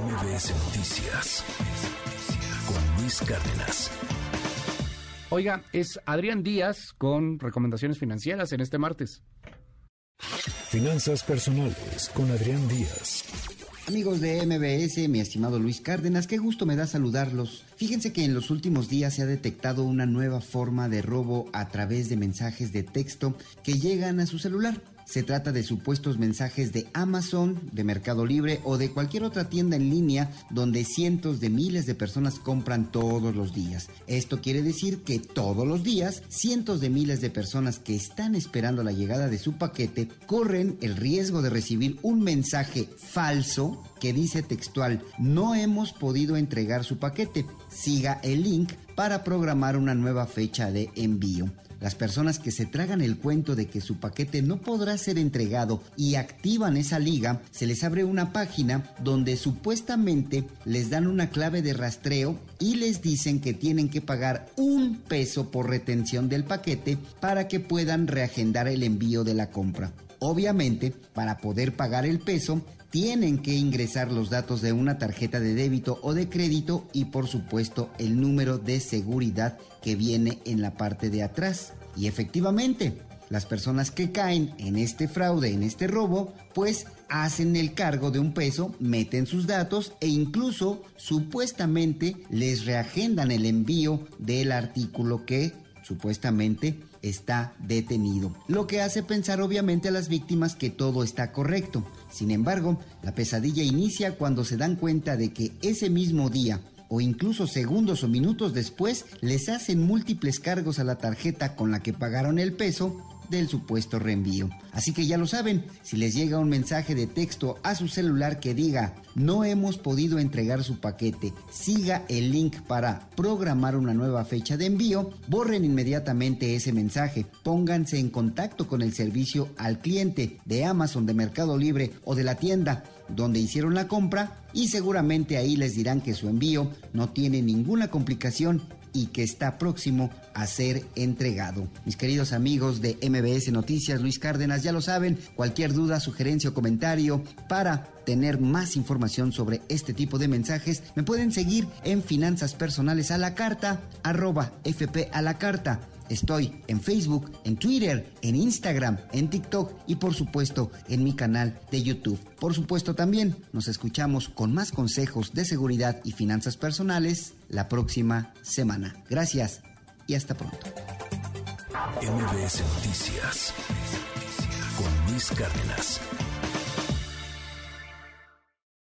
MBS Noticias con Luis Cárdenas. Oiga, es Adrián Díaz con recomendaciones financieras en este martes. Finanzas personales con Adrián Díaz. Amigos de MBS, mi estimado Luis Cárdenas, qué gusto me da saludarlos. Fíjense que en los últimos días se ha detectado una nueva forma de robo a través de mensajes de texto que llegan a su celular. Se trata de supuestos mensajes de Amazon, de Mercado Libre o de cualquier otra tienda en línea donde cientos de miles de personas compran todos los días. Esto quiere decir que todos los días cientos de miles de personas que están esperando la llegada de su paquete corren el riesgo de recibir un mensaje falso que dice textual, no hemos podido entregar su paquete. Siga el link para programar una nueva fecha de envío. Las personas que se tragan el cuento de que su paquete no podrá ser entregado y activan esa liga, se les abre una página donde supuestamente les dan una clave de rastreo y les dicen que tienen que pagar un peso por retención del paquete para que puedan reagendar el envío de la compra. Obviamente, para poder pagar el peso, tienen que ingresar los datos de una tarjeta de débito o de crédito y por supuesto el número de seguridad que viene en la parte de atrás. Y efectivamente, las personas que caen en este fraude, en este robo, pues hacen el cargo de un peso, meten sus datos e incluso supuestamente les reagendan el envío del artículo que supuestamente está detenido. Lo que hace pensar obviamente a las víctimas que todo está correcto. Sin embargo, la pesadilla inicia cuando se dan cuenta de que ese mismo día o incluso segundos o minutos después les hacen múltiples cargos a la tarjeta con la que pagaron el peso del supuesto reenvío. Así que ya lo saben, si les llega un mensaje de texto a su celular que diga no hemos podido entregar su paquete, siga el link para programar una nueva fecha de envío, borren inmediatamente ese mensaje, pónganse en contacto con el servicio al cliente de Amazon, de Mercado Libre o de la tienda donde hicieron la compra y seguramente ahí les dirán que su envío no tiene ninguna complicación y que está próximo a ser entregado. Mis queridos amigos de MBS Noticias, Luis Cárdenas, ya lo saben, cualquier duda, sugerencia o comentario para tener más información sobre este tipo de mensajes, me pueden seguir en Finanzas Personales a la Carta, arroba FP a la Carta. Estoy en Facebook, en Twitter, en Instagram, en TikTok y por supuesto en mi canal de YouTube. Por supuesto también nos escuchamos con más consejos de seguridad y finanzas personales la próxima semana. Gracias y hasta pronto. MBS Noticias con Luis Cárdenas.